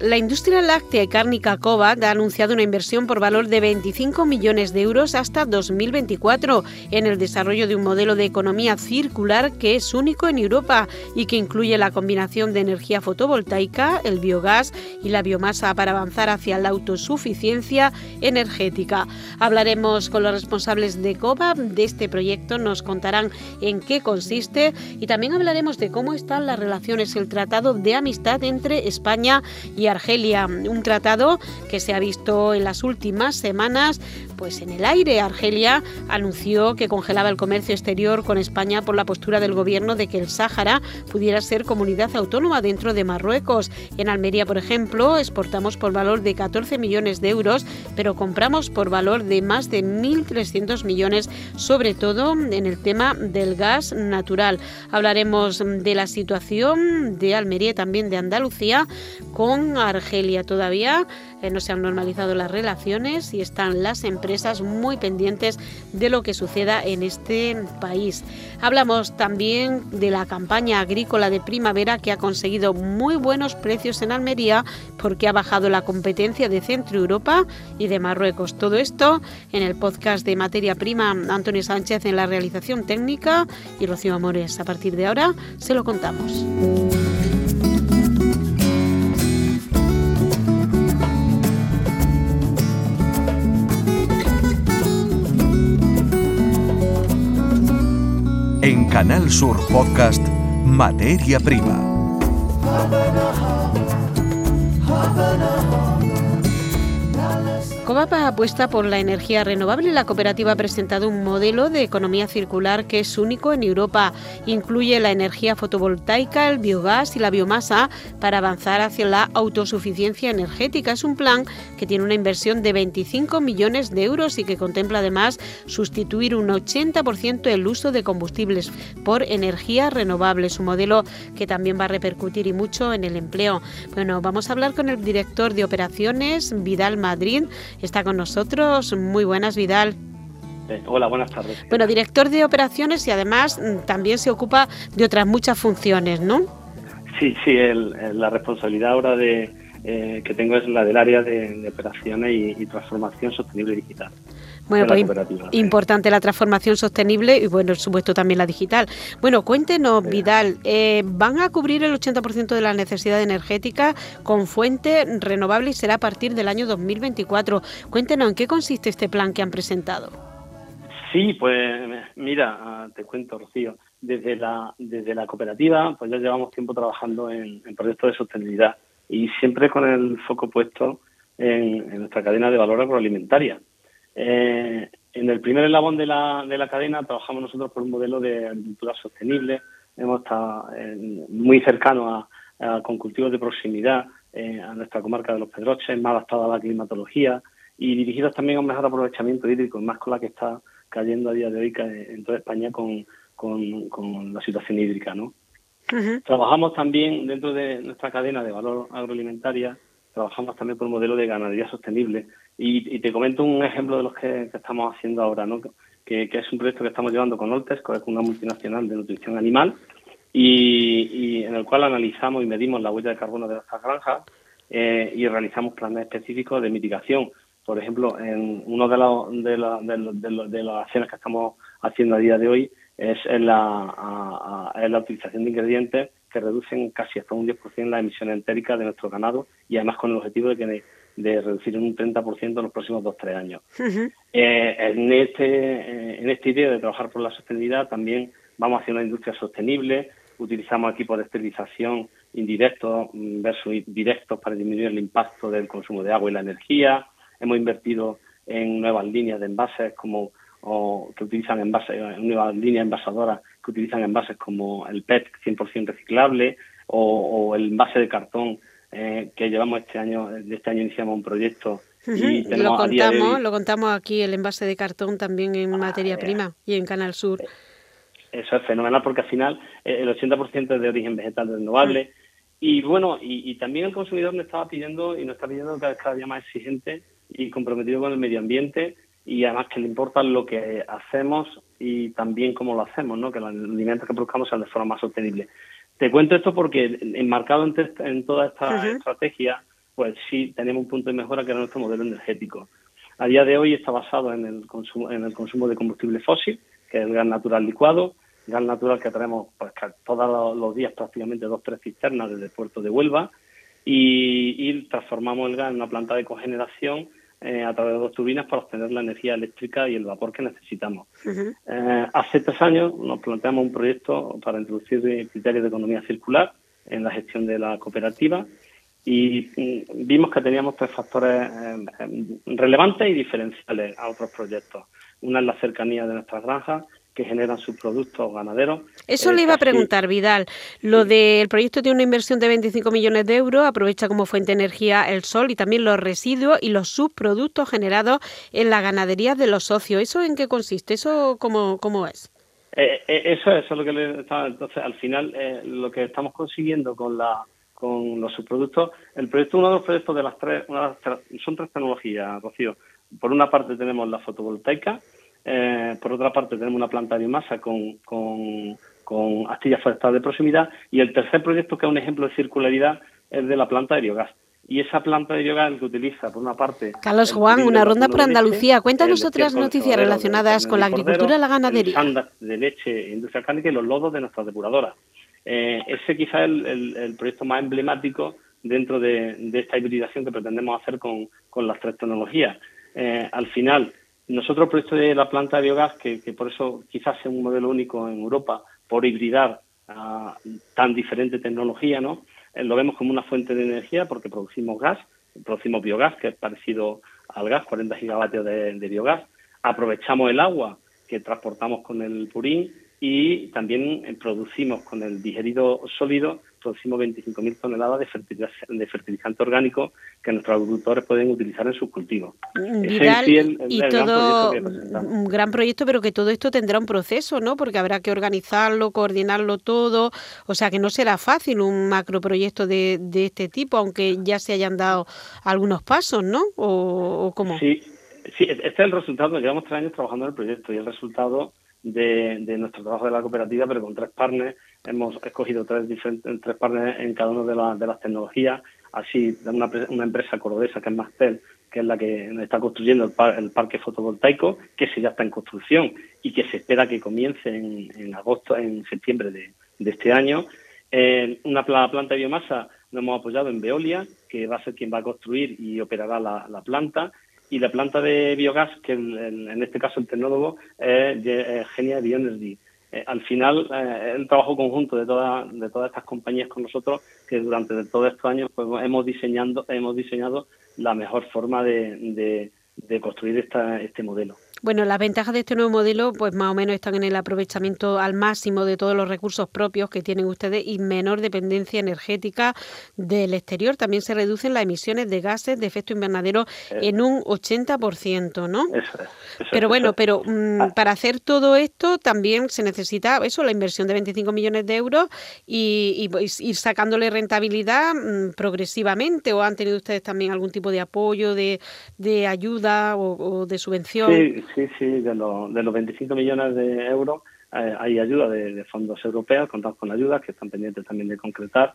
La industria láctea y cárnica Kovac ha anunciado una inversión por valor de 25 millones de euros hasta 2024 en el desarrollo de un modelo de economía circular que es único en Europa y que incluye la combinación de energía fotovoltaica, el biogás y la biomasa para avanzar hacia la autosuficiencia energética. Hablaremos con los responsables de Kovac de este proyecto, nos contarán en qué consiste y también hablaremos de cómo están las relaciones, el tratado de amistad entre España y Argelia, un tratado que se ha visto en las últimas semanas pues en el aire. Argelia anunció que congelaba el comercio exterior con España por la postura del gobierno de que el Sáhara pudiera ser comunidad autónoma dentro de Marruecos. En Almería, por ejemplo, exportamos por valor de 14 millones de euros, pero compramos por valor de más de 1.300 millones, sobre todo en el tema del gas natural. Hablaremos de la situación de Almería y también de Andalucía con Argelia. Todavía eh, no se han normalizado las relaciones y están las empresas muy pendientes de lo que suceda en este país. Hablamos también de la campaña agrícola de primavera que ha conseguido muy buenos precios en Almería porque ha bajado la competencia de Centro Europa y de Marruecos. Todo esto en el podcast de Materia Prima Antonio Sánchez en la realización técnica y Rocío Amores. A partir de ahora se lo contamos. Canal Sur Podcast, Materia Prima. Covapa apuesta por la energía renovable. La cooperativa ha presentado un modelo de economía circular que es único en Europa. Incluye la energía fotovoltaica, el biogás y la biomasa para avanzar hacia la autosuficiencia energética. Es un plan que tiene una inversión de 25 millones de euros y que contempla además sustituir un 80% el uso de combustibles por energía renovable. Es un modelo que también va a repercutir y mucho en el empleo. Bueno, vamos a hablar con el director de operaciones, Vidal Madrid está con nosotros. Muy buenas, Vidal. Eh, hola, buenas tardes. Bueno, director de operaciones y además mm, también se ocupa de otras muchas funciones, ¿no? Sí, sí, la responsabilidad ahora de, eh, que tengo es la del área de, operaciones y, transformación sostenible digital. Bueno, pues importante la transformación sostenible y, bueno, por supuesto, también la digital. Bueno, cuéntenos, Vidal, eh, ¿van a cubrir el 80% de la necesidad energética con fuente renovable y será a partir del año 2024? Cuéntenos, ¿en qué consiste este plan que han presentado? Sí, pues mira, ah, te cuento, Rocío. Desde la, desde la cooperativa, pues ya llevamos tiempo trabajando en, proyectos de sostenibilidad y siempre con el foco puesto en nuestra cadena de valor agroalimentaria. Eh, en el primer eslabón de la, de la cadena trabajamos nosotros por un modelo de agricultura sostenible. Hemos estado eh, muy cercanos a, con cultivos de proximidad eh, a nuestra comarca de los Pedroches, más adaptados a la climatología y dirigidos también a un mejor aprovechamiento hídrico, más con la que está cayendo a día de hoy en toda España con, con, la situación hídrica. ¿no? Trabajamos también dentro de nuestra cadena de valor agroalimentaria trabajamos también por un modelo de ganadería sostenible. Y, te comento un ejemplo de los que, estamos haciendo ahora, ¿no? que, es un proyecto que estamos llevando con Oltesco, es una multinacional de nutrición animal, y, en el cual analizamos y medimos la huella de carbono de nuestras granjas eh, y realizamos planes específicos de mitigación. Por ejemplo, en uno de, los, de, de, las acciones que estamos haciendo a día de hoy es en la, la utilización de ingredientes que reducen casi hasta un 10% la emisión entérica de nuestro ganado y además con el objetivo de que de reducir en un 30% en los próximos 2-3 años. Eh, en, este, eh, en esta idea de trabajar por la sostenibilidad también vamos hacia una industria sostenible, utilizamos equipos de esterilización indirectos versus directos para disminuir el impacto del consumo de agua y la energía, hemos invertido en nuevas líneas de envases como o que utilizan envases, nuevas líneas envasadoras que utilizan envases como el PET 100% reciclable o, el envase de cartón eh, que llevamos este año, de este año iniciamos un proyecto lo contamos, lo contamos aquí el envase de cartón también en ah, materia prima y en Canal Sur. Eso es fenomenal porque al final el 80% es de origen vegetal renovable. Y bueno, y, también el consumidor me estaba pidiendo y nos está pidiendo cada, cada día más exigente y comprometido con el medio ambiente y además que le importa lo que hacemos y también cómo lo hacemos, ¿no? que los alimentos que produzcamos sean de forma más sostenible. Te cuento esto porque enmarcado en, en toda esta estrategia, pues sí tenemos un punto de mejora que era nuestro modelo energético. A día de hoy está basado en el consumo, en el consumo de combustible fósil, que es el gas natural licuado, gas natural que traemos pues, todos los días prácticamente dos tres cisternas desde el puerto de Huelva y, transformamos el gas en una planta de cogeneración eh, a través de dos turbinas para obtener la energía eléctrica y el vapor que necesitamos. Eh, hace tres años nos planteamos un proyecto para introducir criterios de economía circular en la gestión de la cooperativa y mm, vimos que teníamos tres factores eh, relevantes y diferenciales a otros proyectos. Una es la cercanía de nuestras granjas, que generan sus productos ganaderos. Eso le iba a preguntar, Vidal. Lo del proyecto tiene una inversión de 25 millones de euros, aprovecha como fuente de energía el sol y también los residuos y los subproductos generados en la ganadería de los socios. ¿Eso en qué consiste? ¿Eso cómo, cómo es? Eh, eh, eso, es lo que le Entonces, al final, eh, lo que estamos consiguiendo con la con los subproductos, el proyecto, uno de los proyectos de las tres, son tres tecnologías, Rocío. Por una parte tenemos la fotovoltaica, eh, por otra parte, tenemos una planta de biomasa con, con, con astillas forestales de proximidad. Y el tercer proyecto, que es un ejemplo de circularidad, es de la planta de biogás. Y esa planta de biogás que utiliza, por una parte... Carlos Juan, una ronda por Andalucía. Cuéntanos otras noticias relacionadas con la agricultura y la ganadería. de leche, industria cárnica y los lodos de nuestras depuradoras. Eh, ese quizá es el, proyecto más emblemático dentro de, esta hibridación que pretendemos hacer con, con las tres tecnologías. Eh, al final, nosotros el proyecto de la planta de biogás, que, por eso quizás sea un modelo único en Europa, por hibridar tan diferente tecnología, ¿no? Eh, lo vemos como una fuente de energía porque producimos gas, producimos biogás, que es parecido al gas, 40 gigavatios de biogás. Aprovechamos el agua que transportamos con el purín y también eh, producimos con el digerido sólido, producimos 25.000 toneladas de fertilizante, de fertilizante orgánico que nuestros agricultores pueden utilizar en sus cultivos. Mm, y todo un gran proyecto, pero que todo esto tendrá un proceso, ¿no? Porque habrá que organizarlo, coordinarlo todo, o sea que no será fácil un macroproyecto de, de este tipo, aunque ya se hayan dado algunos pasos, ¿no? ¿O, o cómo? Sí, sí, este es el resultado. Llevamos tres años trabajando en el proyecto y el resultado de, nuestro trabajo de la cooperativa, pero con tres partners. Hemos escogido tres, diferentes, tres partners en cada una de, la, de las tecnologías. Así, una, una empresa cordobesa que es Mastel, que es la que está construyendo el, parque fotovoltaico, que se ya está en construcción y que se espera que comience en, agosto, en septiembre de, este año. Una planta de biomasa nos hemos apoyado en Veolia, que va a ser quien va a construir y operará la planta y la planta de biogás, que en, este caso el tecnólogo es Genia Bioenergy. Eh, al final, eh, el trabajo conjunto de, todas de todas estas compañías con nosotros, que durante todos estos años pues, hemos, diseñando, hemos diseñado la mejor forma de, de construir esta, este modelo. Bueno, las ventajas de este nuevo modelo, pues más o menos están en el aprovechamiento al máximo de todos los recursos propios que tienen ustedes y menor dependencia energética del exterior. También se reducen las emisiones de gases de efecto invernadero eh. en un 80%, ¿no? Eso pero bueno, pero mm, ah. para hacer todo esto también se necesita eso, la inversión de 25 millones de euros y, pues, ir sacándole rentabilidad mm, progresivamente. ¿O han tenido ustedes también algún tipo de apoyo, de, de ayuda o, de subvención? Sí sí, sí, de, de los 25 millones de euros eh, hay ayuda de, fondos europeos, contamos con ayudas que están pendientes también de concretar.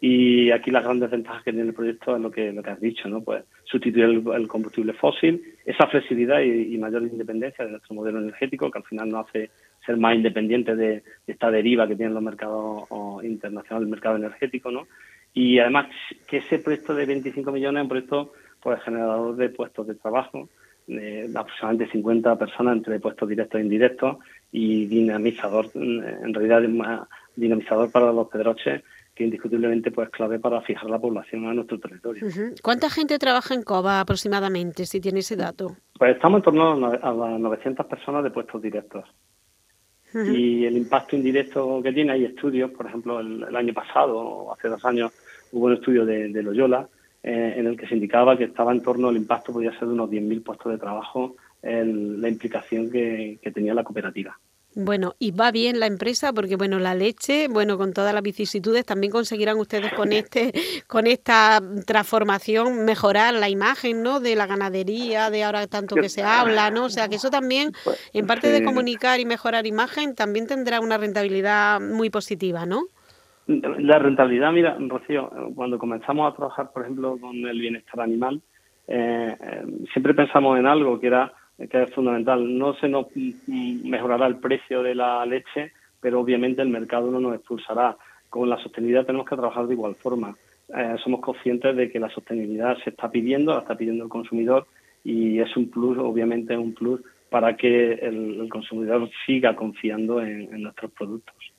Y aquí las grandes ventajas que tiene el proyecto es lo que, lo que has dicho, ¿no? Pues sustituir el, combustible fósil, esa flexibilidad y, mayor independencia de nuestro modelo energético, que al final nos hace ser más independientes de, esta deriva que tienen los mercados internacionales, el mercado energético, ¿no? Y además que ese proyecto de 25 millones es un proyecto pues, generador de puestos de trabajo, de aproximadamente 50 personas entre puestos directos e indirectos y dinamizador, en realidad dinamizador para los pedroches que indiscutiblemente pues clave para fijar la población a nuestro territorio. ¿Cuánta gente trabaja en COBA aproximadamente, si tiene ese dato? Pues estamos en torno a las 900 personas de puestos directos. Y el impacto indirecto que tiene, hay estudios, por ejemplo, el, año pasado, o hace dos años, hubo un estudio de, de Loyola, eh, en el que se indicaba que estaba en torno al impacto, podía ser de unos 10.000 puestos de trabajo en la implicación que tenía la cooperativa. Bueno, y va bien la empresa porque bueno, la leche, bueno, con todas las vicisitudes también conseguirán ustedes con este con esta transformación mejorar la imagen, ¿no? de la ganadería, de ahora tanto que se habla, ¿no? O sea, que eso también en parte de comunicar y mejorar imagen también tendrá una rentabilidad muy positiva, ¿no? La rentabilidad, mira, Rocío, cuando comenzamos a trabajar, por ejemplo, con el bienestar animal, eh, eh, siempre pensamos en algo que era que es fundamental. No se nos mejorará el precio de la leche, pero obviamente el mercado no nos expulsará. Con la sostenibilidad tenemos que trabajar de igual forma. Eh, somos conscientes de que la sostenibilidad se está pidiendo, la está pidiendo el consumidor y es un plus, obviamente es un plus para que el, consumidor siga confiando en, nuestros productos.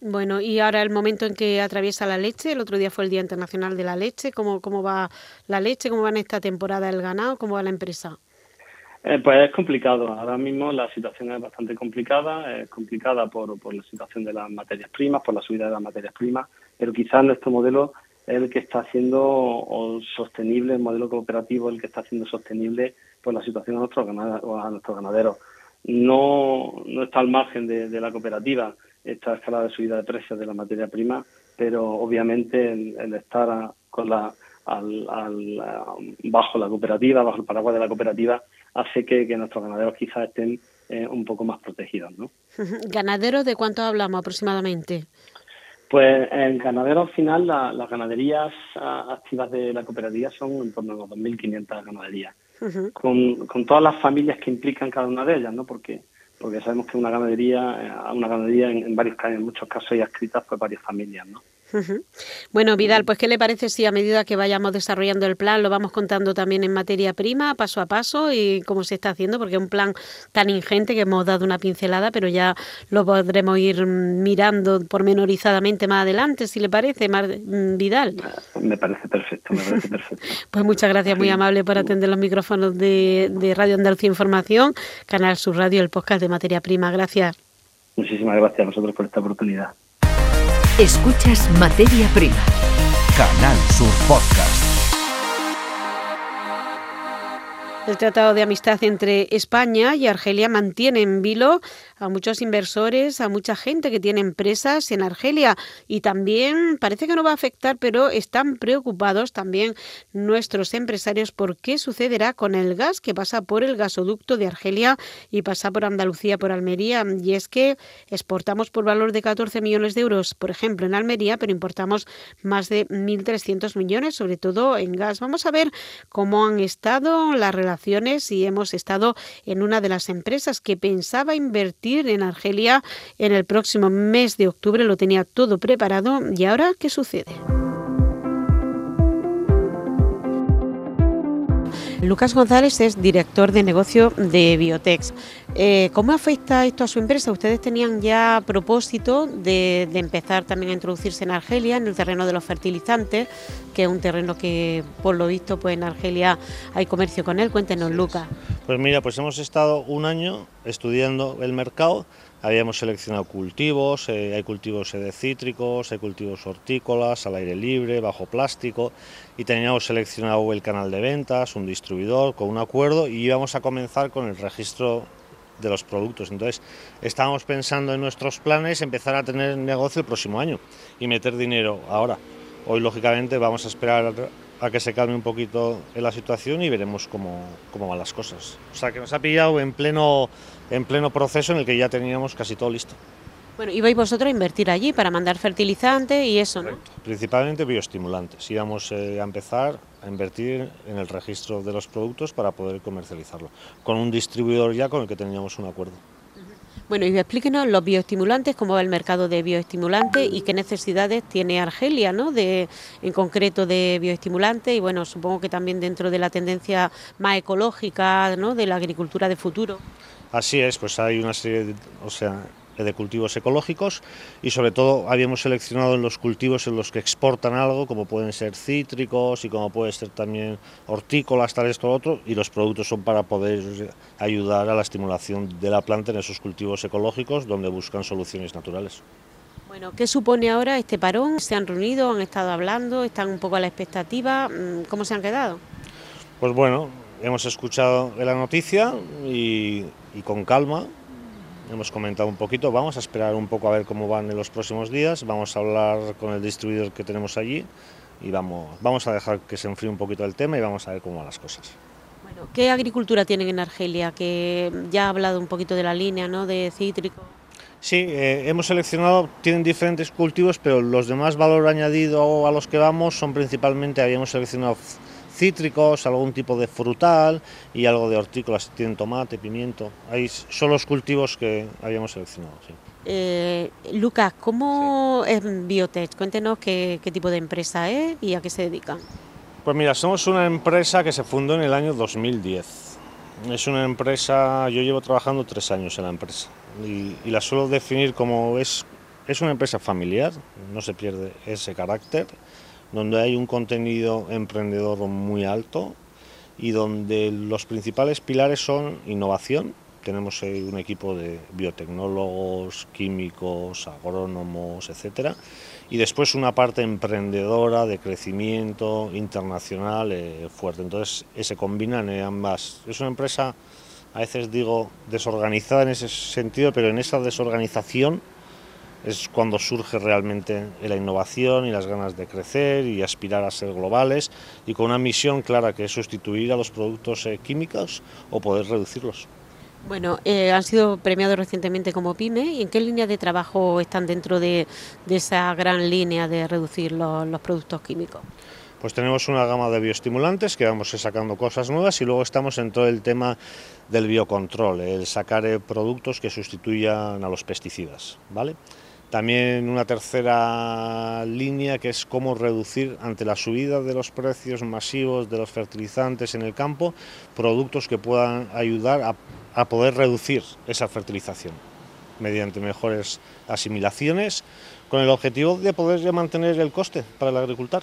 Bueno, y ahora el momento en que atraviesa la leche, el otro día fue el Día Internacional de la Leche, ¿cómo, cómo va la leche? ¿Cómo va en esta temporada el ganado? ¿Cómo va la empresa? Eh, pues es complicado. Ahora mismo la situación es bastante complicada. Es complicada por, por la situación de las materias primas, por la subida de las materias primas, pero quizás nuestro modelo es el que está haciendo sostenible, el modelo cooperativo el que está haciendo sostenible pues, la situación a nuestros, ganaderos, a nuestros ganaderos. No, no está al margen de, la cooperativa esta escala de subida de precios de la materia prima, pero obviamente el, estar con la, al, bajo la cooperativa, bajo el paraguas de la cooperativa, hace que, nuestros ganaderos quizás estén eh, un poco más protegidos. ¿no? ¿Ganaderos de cuánto hablamos aproximadamente? Pues en ganaderos al final las ganaderías activas de la cooperativa son en torno a los 2.500 ganaderías, con, con todas las familias que implican cada una de ellas, ¿no? Porque porque sabemos que una ganadería, eh, una ganadería en, varios casos, en muchos casos hay adscritas por varias familias, ¿no? Bueno, Vidal, pues ¿qué le parece si a medida que vayamos desarrollando el plan lo vamos contando también en materia prima, paso a paso y cómo se está haciendo? Porque es un plan tan ingente que hemos dado una pincelada, pero ya lo podremos ir mirando pormenorizadamente más adelante, si le parece, mm, Vidal. Me parece perfecto, me parece perfecto. pues muchas gracias, muy amable por atender los micrófonos de, de Radio Andalucía Información, Canal Sur Radio, el podcast de materia prima. Gracias. Muchísimas gracias a vosotros por esta oportunidad. Escuchas Materia Prima. Canal Sur Podcast. El Tratado de Amistad entre España y Argelia mantiene en vilo a muchos inversores, a mucha gente que tiene empresas en Argelia y también parece que no va a afectar, pero están preocupados también nuestros empresarios por qué sucederá con el gas que pasa por el gasoducto de Argelia y pasa por Andalucía, por Almería. Y es que exportamos por valor de 14 millones de euros, por ejemplo, en Almería, pero importamos más de 1.300 millones, sobre todo en gas. Vamos a ver cómo han estado las relaciones y hemos estado en una de las empresas que pensaba invertir en Argelia en el próximo mes de octubre. Lo tenía todo preparado y ahora, ¿qué sucede? Lucas González es director de negocio de Biotex. Eh, ¿Cómo afecta esto a su empresa? Ustedes tenían ya propósito de, empezar también a introducirse en Argelia, en el terreno de los fertilizantes, que es un terreno que, por lo visto, pues en Argelia hay comercio con él. Cuéntenos, Lucas. Pues mira, pues hemos estado un año estudiando el mercado Habíamos seleccionado cultivos, eh, hay cultivos de cítricos, hay cultivos hortícolas, al aire libre, bajo plástico, y teníamos seleccionado el canal de ventas, un distribuidor, con un acuerdo, y íbamos a comenzar con el registro de los productos. Entonces, estábamos pensando en nuestros planes empezar a tener negocio el próximo año y meter dinero ahora. Hoy, lógicamente, vamos a esperar a que se calme un poquito la situación y veremos cómo, cómo van las cosas. O sea, que nos ha pillado en pleno en pleno proceso en el que ya teníamos casi todo listo. Bueno, ibais vosotros a invertir allí para mandar fertilizantes y eso, ¿no? Principalmente bioestimulantes. Íbamos eh, a empezar a invertir en el registro de los productos para poder comercializarlo, con un distribuidor ya con el que teníamos un acuerdo. Bueno, y explíquenos los bioestimulantes, cómo va el mercado de bioestimulantes y qué necesidades tiene Argelia, ¿no? De, en concreto de bioestimulantes y bueno, supongo que también dentro de la tendencia más ecológica, ¿no? De la agricultura de futuro. Así es, pues hay una serie de, o sea, de cultivos ecológicos y sobre todo habíamos seleccionado los cultivos en los que exportan algo, como pueden ser cítricos y como puede ser también hortícolas, tal esto, otro, y los productos son para poder ayudar a la estimulación de la planta en esos cultivos ecológicos donde buscan soluciones naturales. Bueno, ¿qué supone ahora este parón? ¿Se han reunido, han estado hablando, están un poco a la expectativa? Mm, ¿Cómo se han quedado? Pues bueno, hemos escuchado la noticia y, con calma hemos comentado un poquito, vamos a esperar un poco a ver cómo van en los próximos días, vamos a hablar con el distribuidor que tenemos allí y vamos, vamos a dejar que se enfríe un poquito el tema y vamos a ver cómo van las cosas. Bueno, ¿qué agricultura tienen en Argelia? Que ya ha hablado un poquito de la línea, ¿no? De cítrico. Sí, eh, hemos seleccionado, tienen diferentes cultivos, pero los de más valor añadido a los que vamos son principalmente, habíamos seleccionado cítricos, algún tipo de frutal y algo de hortícolas, tienen tomate, pimiento, ahí son los cultivos que habíamos seleccionado. Eh, Lucas, ¿cómo es Biotech? Cuéntenos qué, qué tipo de empresa es y a qué se dedican. Pues mira, somos una empresa que se fundó en el año 2010 es una empresa, yo llevo trabajando tres años en la empresa y, la suelo definir como es, es una empresa familiar, no se pierde ese carácter, donde hay un contenido emprendedor muy alto y donde los principales pilares son innovación, tenemos un equipo de biotecnólogos, químicos, agrónomos, etcétera, y después una parte emprendedora de crecimiento internacional eh, fuerte. Entonces, se combinan ambas. Es una empresa, a veces digo, desorganizada en ese sentido, pero en esa desorganización es cuando surge realmente la innovación y las ganas de crecer y aspirar a ser globales y con una misión clara que es sustituir a los productos eh, químicos o poder reducirlos. Bueno, eh, han sido premiados recientemente como PYME. ¿Y en qué línea de trabajo están dentro de, esa gran línea de reducir los, productos químicos? Pues tenemos una gama de bioestimulantes que vamos sacando cosas nuevas y luego estamos en todo el tema del biocontrol, el sacar eh, productos que sustituyan a los pesticidas, ¿vale? También una tercera línea que es cómo reducir ante la subida de los precios masivos de los fertilizantes en el campo productos que puedan ayudar a poder reducir esa fertilización mediante mejores asimilaciones con el objetivo de poder mantener el coste para el agricultor.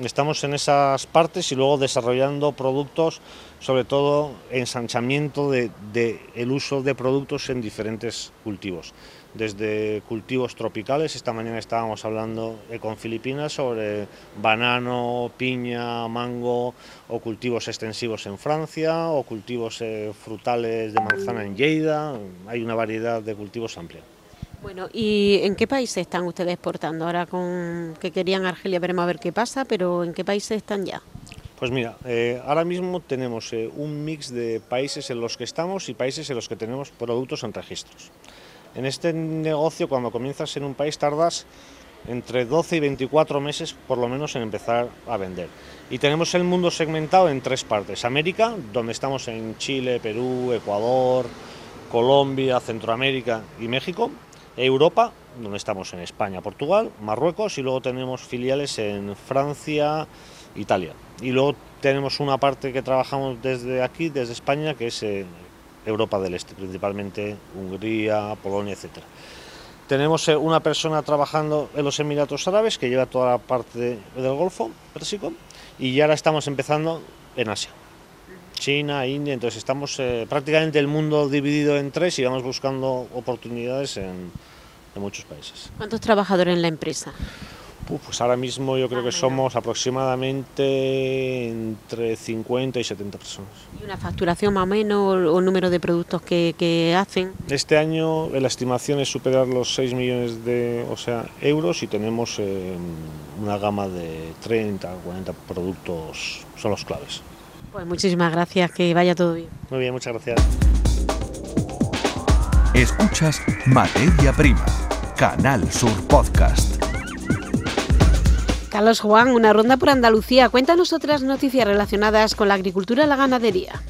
Estamos en esas partes y luego desarrollando productos, sobre todo ensanchamiento del de, uso de productos en diferentes cultivos desde cultivos tropicales. Esta mañana estábamos hablando eh, con Filipinas sobre banano, piña, mango o cultivos extensivos en Francia o cultivos eh, frutales de manzana en Lleida. Hay una variedad de cultivos amplia. Bueno, ¿y en qué países están ustedes exportando? Ahora con que querían Argelia, veremos a ver qué pasa, pero ¿en qué países están ya? Pues mira, eh, ahora mismo tenemos un mix de países en los que estamos y países en los que tenemos productos en registros. En este negocio, cuando comienzas en un país, tardas entre 12 y 24 meses por lo menos en empezar a vender. Y tenemos el mundo segmentado en tres partes. América, donde estamos en Chile, Perú, Ecuador, Colombia, Centroamérica y México. Europa, donde estamos en España, Portugal, Marruecos y luego tenemos filiales en Francia, Italia. Y luego tenemos una parte que trabajamos desde aquí, desde España, que es Europa del Este, principalmente Hungría, Polonia, etc. Tenemos eh, una persona trabajando en los Emiratos Árabes que lleva toda la parte del Golfo Pérsico y ahora estamos empezando en Asia. China, India, entonces estamos eh, prácticamente el mundo dividido en tres y vamos buscando oportunidades en, en muchos países. ¿Cuántos trabajadores en la empresa? Pues ahora mismo yo creo que somos aproximadamente entre 50 y 70 personas. ¿Y una facturación más o menos o, número de productos que, hacen? Este año la estimación es superar los 6 millones de o sea, euros y tenemos eh, una gama de 30 o 40 productos, son los claves. Pues muchísimas gracias, que vaya todo bien. Muy bien, muchas gracias. Escuchas Materia Prima, Canal Sur Podcast. Carlos Juan, una ronda por Andalucía. Cuéntanos otras noticias relacionadas con la agricultura y la ganadería.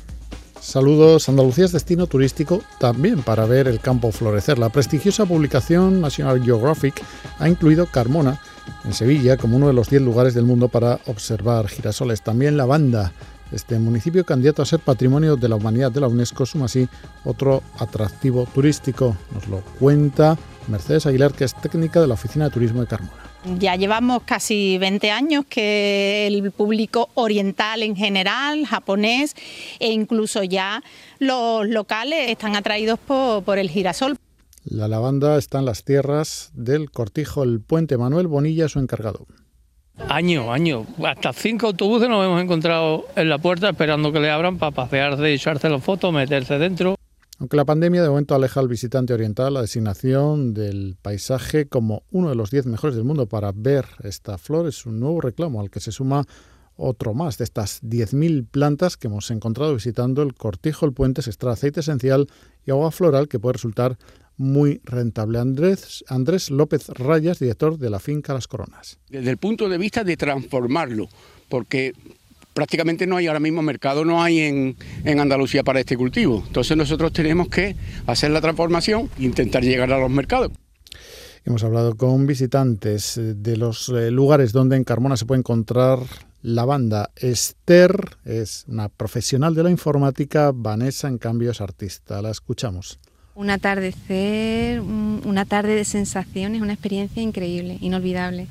Saludos, Andalucía es destino turístico también para ver el campo florecer. La prestigiosa publicación National Geographic ha incluido Carmona en Sevilla como uno de los 10 lugares del mundo para observar girasoles. También La Banda, este municipio candidato a ser patrimonio de la humanidad de la UNESCO, suma así otro atractivo turístico. Nos lo cuenta Mercedes Aguilar, que es técnica de la Oficina de Turismo de Carmona. Ya llevamos casi 20 años que el público oriental en general, japonés e incluso ya los locales están atraídos por, el girasol. La lavanda está en las tierras del cortijo El Puente. Manuel Bonilla, su encargado. Año, año. Hasta cinco autobuses nos hemos encontrado en la puerta esperando que le abran para pasearse, echarse las fotos, meterse dentro. Aunque la pandemia de momento aleja al visitante oriental, la designación del paisaje como uno de los diez mejores del mundo para ver esta flor es un nuevo reclamo al que se suma otro más de estas 10.000 plantas que hemos encontrado visitando el cortijo, el puente, se extrae aceite esencial y agua floral que puede resultar muy rentable. Andrés López Rayas, director de la finca Las Coronas. Desde el punto de vista de transformarlo, porque prácticamente no hay ahora mismo mercado, no hay en, en, Andalucía para este cultivo. Entonces nosotros tenemos que hacer la transformación e intentar llegar a los mercados. Hemos hablado con visitantes de los eh, lugares donde en Carmona se puede encontrar la banda. Esther es una profesional de la informática, Vanessa en cambio es artista. La escuchamos. Un atardecer, una tarde de sensaciones, una experiencia increíble, inolvidable.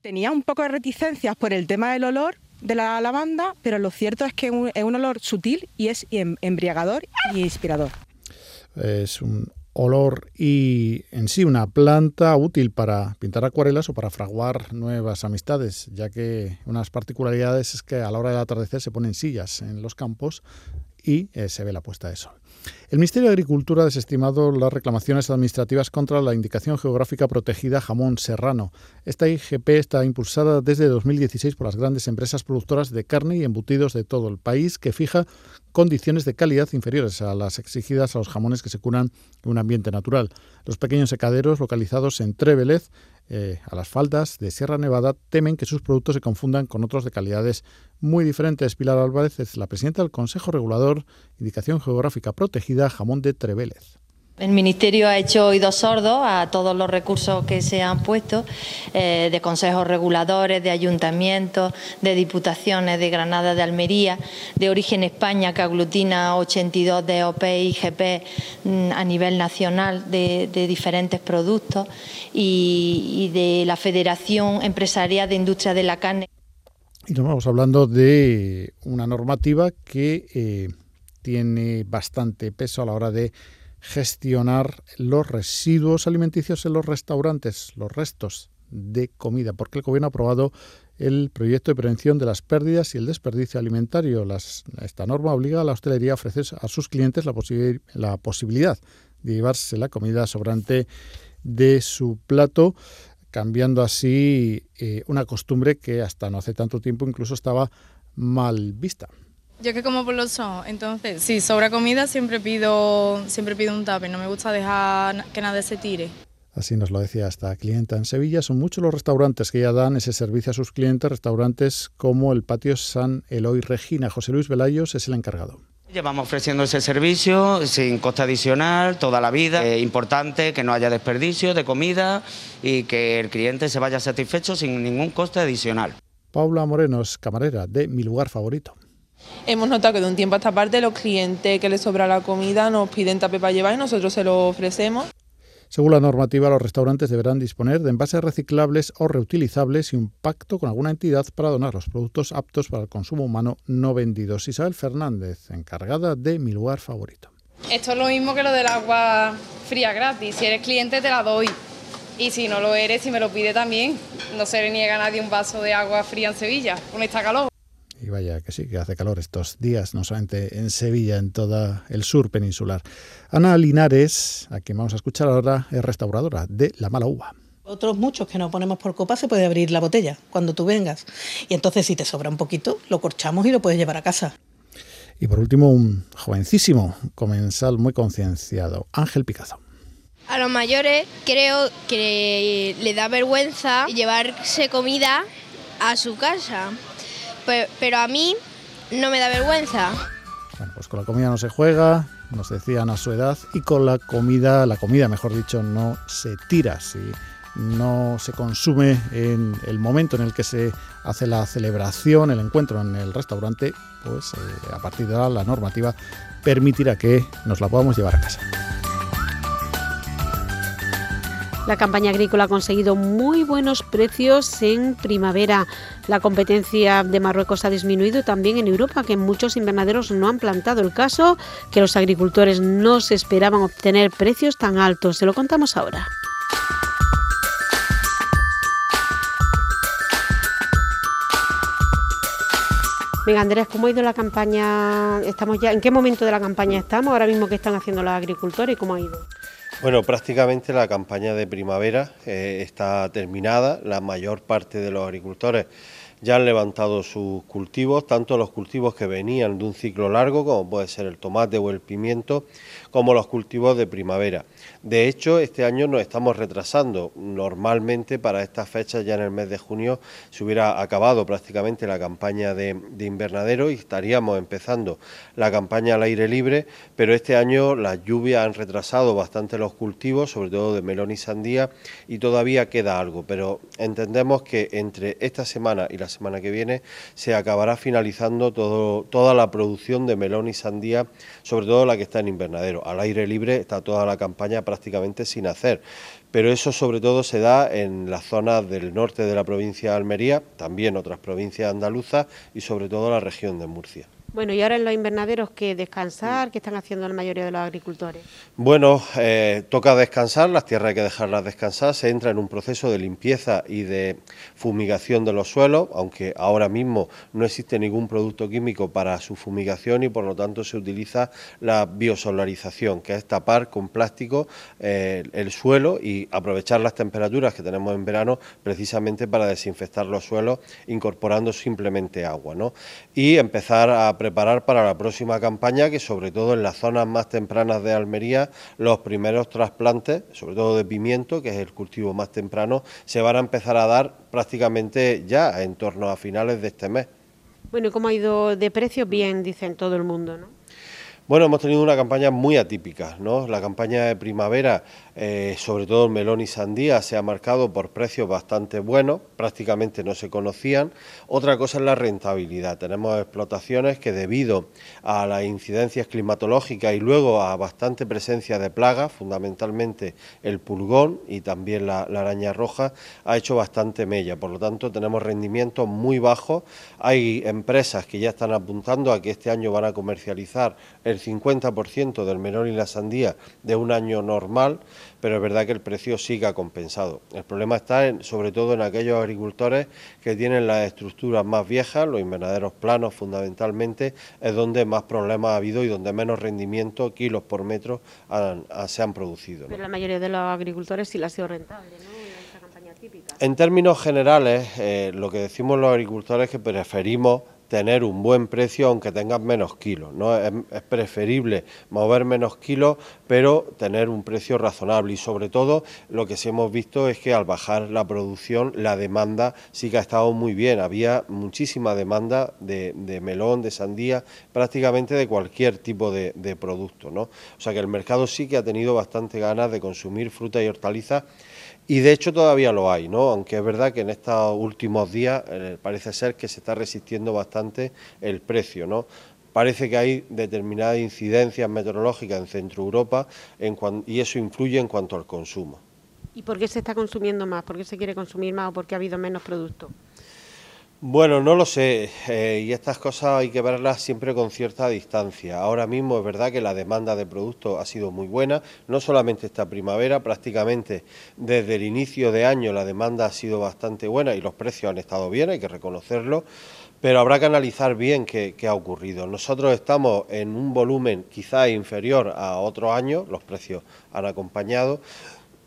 Tenía un poco de reticencias por el tema del olor de la lavanda, pero lo cierto es que es un olor sutil y es em, embriagador y inspirador. Es un olor y en sí una planta útil para pintar acuarelas o para fraguar nuevas amistades, ya que unas particularidades es que a la hora del atardecer se ponen sillas en los campos y eh, se ve la puesta de sol. El Ministerio de Agricultura ha desestimado las reclamaciones administrativas contra la indicación geográfica protegida jamón serrano. Esta IGP está impulsada desde 2016 por las grandes empresas productoras de carne y embutidos de todo el país que fija condiciones de calidad inferiores a las exigidas a los jamones que se curan en un ambiente natural. Los pequeños secaderos localizados en Trevelez eh, a las faldas de Sierra Nevada temen que sus productos se confundan con otros de calidades muy diferentes. Pilar Álvarez es la presidenta del Consejo Regulador Indicación Geográfica Protegida Jamón de Trevélez. El Ministerio ha hecho oídos sordos a todos los recursos que se han puesto eh, de consejos reguladores, de ayuntamientos, de diputaciones de Granada, de Almería, de Origen España, que aglutina 82 DOP y IGP mm, a nivel nacional de, diferentes productos, y, de la Federación Empresarial de Industria de la Carne. Y nos vamos hablando de una normativa que eh, tiene bastante peso a la hora de gestionar los residuos alimenticios en los restaurantes, los restos de comida, porque el Gobierno ha aprobado el proyecto de prevención de las pérdidas y el desperdicio alimentario. esta norma obliga a la hostelería a ofrecer a sus clientes la, la posibilidad de llevarse la comida sobrante de su plato, cambiando así eh, una costumbre que hasta no hace tanto tiempo incluso estaba mal vista. Yo que como por los son, entonces si sobra comida siempre pido, siempre pido un tape, no me gusta dejar que nada se tire. Así nos lo decía esta clienta en Sevilla. Son muchos los restaurantes que ya dan ese servicio a sus clientes, restaurantes como el Patio San Eloy Regina. José Luis Velayos es el encargado. Llevamos ofreciendo ese servicio sin coste adicional toda la vida. Es importante que no haya desperdicio de comida y que el cliente se vaya satisfecho sin ningún coste adicional. Paula Moreno es camarera de Mi Lugar Favorito. Hemos notado que de un tiempo a esta parte los clientes que les sobra la comida nos piden tape para llevar y nosotros se lo ofrecemos. Según la normativa, los restaurantes deberán disponer de envases reciclables o reutilizables y un pacto con alguna entidad para donar los productos aptos para el consumo humano no vendidos. Isabel Fernández, encargada de mi lugar favorito. Esto es lo mismo que lo del agua fría gratis. Si eres cliente te la doy. Y si no lo eres, si me lo pide también. No se le niega a nadie un vaso de agua fría en Sevilla, con esta calor. Y vaya que sí, que hace calor estos días, no solamente en Sevilla, en todo el sur peninsular. Ana Linares, a quien vamos a escuchar ahora, es restauradora de La Mala Uva. Otros muchos que no ponemos por copa se puede abrir la botella cuando tú vengas. Y entonces si te sobra un poquito, lo corchamos y lo puedes llevar a casa. Y por último, un jovencísimo comensal muy concienciado, Ángel Picazo. A los mayores creo que le da vergüenza llevarse comida a su casa pero a mí no me da vergüenza. Bueno, pues con la comida no se juega, nos decían a su edad, y con la comida, la comida mejor dicho, no se tira, si no se consume en el momento en el que se hace la celebración, el encuentro en el restaurante, pues eh, a partir de ahora la normativa permitirá que nos la podamos llevar a casa. La campaña agrícola ha conseguido muy buenos precios en primavera. La competencia de Marruecos ha disminuido también en Europa, que muchos invernaderos no han plantado. El caso que los agricultores no se esperaban obtener precios tan altos. Se lo contamos ahora. Venga, Andrés, ¿cómo ha ido la campaña? Estamos ya, ¿En qué momento de la campaña estamos? Ahora mismo, ¿qué están haciendo los agricultores y cómo ha ido? Bueno, prácticamente la campaña de primavera eh, está terminada. La mayor parte de los agricultores ya han levantado sus cultivos, tanto los cultivos que venían de un ciclo largo, como puede ser el tomate o el pimiento, como los cultivos de primavera. De hecho, este año nos estamos retrasando. Normalmente para estas fechas, ya en el mes de junio, se hubiera acabado prácticamente la campaña de, invernadero y estaríamos empezando la campaña al aire libre, pero este año las lluvias han retrasado bastante los cultivos, sobre todo de melón y sandía, y todavía queda algo, pero entendemos que entre esta semana y la semana que viene se acabará finalizando todo, toda la producción de melón y sandía, sobre todo la que está en invernadero. Al aire libre está toda la campaña prácticamente sin hacer, pero eso sobre todo se da en las zonas del norte de la provincia de Almería, también otras provincias andaluzas y sobre todo la región de Murcia. Bueno, y ahora en los invernaderos, ¿qué descansar? ¿Qué están haciendo la mayoría de los agricultores? Bueno, eh, toca descansar, las tierras hay que dejarlas descansar, se entra en un proceso de limpieza y de fumigación de los suelos, aunque ahora mismo no existe ningún producto químico para su fumigación y por lo tanto se utiliza la biosolarización, que es tapar con plástico eh, el suelo y aprovechar las temperaturas que tenemos en verano precisamente para desinfectar los suelos incorporando simplemente agua, ¿no? Y empezar a preparar para la próxima campaña, que sobre todo en las zonas más tempranas de Almería, los primeros trasplantes, sobre todo de pimiento, que es el cultivo más temprano, se van a empezar a dar prácticamente ya en torno a finales de este mes. Bueno, ¿y cómo ha ido de precio? Bien, dicen todo el mundo, ¿no? Bueno, hemos tenido una campaña muy atípica, ¿no? La campaña de primavera, eh, sobre todo el melón y sandía, se ha marcado por precios bastante buenos, prácticamente no se conocían. Otra cosa es la rentabilidad. Tenemos explotaciones que debido a las incidencias climatológicas y luego a bastante presencia de plagas, fundamentalmente el pulgón y también la, la araña roja, ha hecho bastante mella. Por lo tanto, tenemos rendimientos muy bajos. Hay empresas que ya están apuntando a que este año van a comercializar el 50% del melón y la sandía de un año normal, pero es verdad que el precio sigue compensado. El problema está sobre todo en aquellos agricultores que tienen las estructuras más viejas, los invernaderos planos fundamentalmente, es donde más problemas ha habido y donde menos rendimiento, kilos por metro, se han producido. Pero la mayoría de los agricultores sí la ha sido rentable, ¿no? En términos generales, eh, lo que decimos los agricultores es que preferimos tener un buen precio aunque tengas menos kilos. ¿no? Es, preferible mover menos kilos, pero tener un precio razonable. Y sobre todo, lo que sí hemos visto es que al bajar la producción, la demanda sí que ha estado muy bien. Había muchísima demanda de, melón, de sandía, prácticamente de cualquier tipo de, de producto. ¿no? O sea que el mercado sí que ha tenido bastante ganas de consumir fruta y hortalizas y de hecho todavía lo hay, ¿no? Aunque es verdad que en estos últimos días eh, parece ser que se está resistiendo bastante el precio, ¿no? Parece que hay determinadas incidencias meteorológicas en Centro Europa y eso influye en cuanto al consumo. ¿Y por qué se está consumiendo más? ¿Por qué se quiere consumir más o por qué ha habido menos productos? Bueno, no lo sé, eh, y estas cosas hay que verlas siempre con cierta distancia. Ahora mismo es verdad que la demanda de productos ha sido muy buena, no solamente esta primavera, prácticamente desde el inicio de año la demanda ha sido bastante buena y los precios han estado bien, hay que reconocerlo, pero habrá que analizar bien qué, qué ha ocurrido. Nosotros estamos en un volumen quizá inferior a otros años, los precios han acompañado,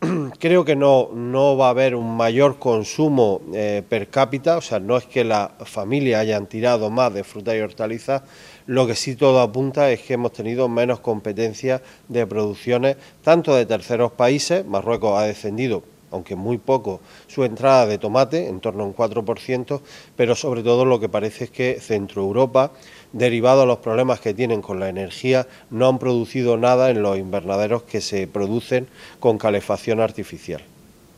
creo que no, no va a haber un mayor consumo eh, per cápita, o sea, no es que la familia hayan tirado más de fruta y hortalizas, lo que sí todo apunta es que hemos tenido menos competencia de producciones, tanto de terceros países, Marruecos ha descendido aunque muy poco, su entrada de tomate, en torno a un 4%, pero sobre todo lo que parece es que Centro Europa derivado a los problemas que tienen con la energía, no han producido nada en los invernaderos que se producen con calefacción artificial.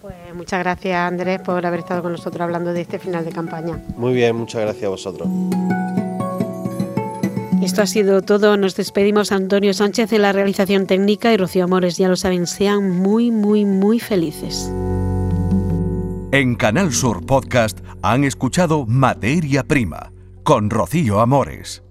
Pues muchas gracias Andrés por haber estado con nosotros hablando de este final de campaña. Muy bien, muchas gracias a vosotros. Esto ha sido todo. Nos despedimos Antonio Sánchez en la realización técnica y Rocío Amores. Ya lo saben, sean muy, muy, muy felices. En Canal Sur Podcast han escuchado Materia Prima con Rocío Amores.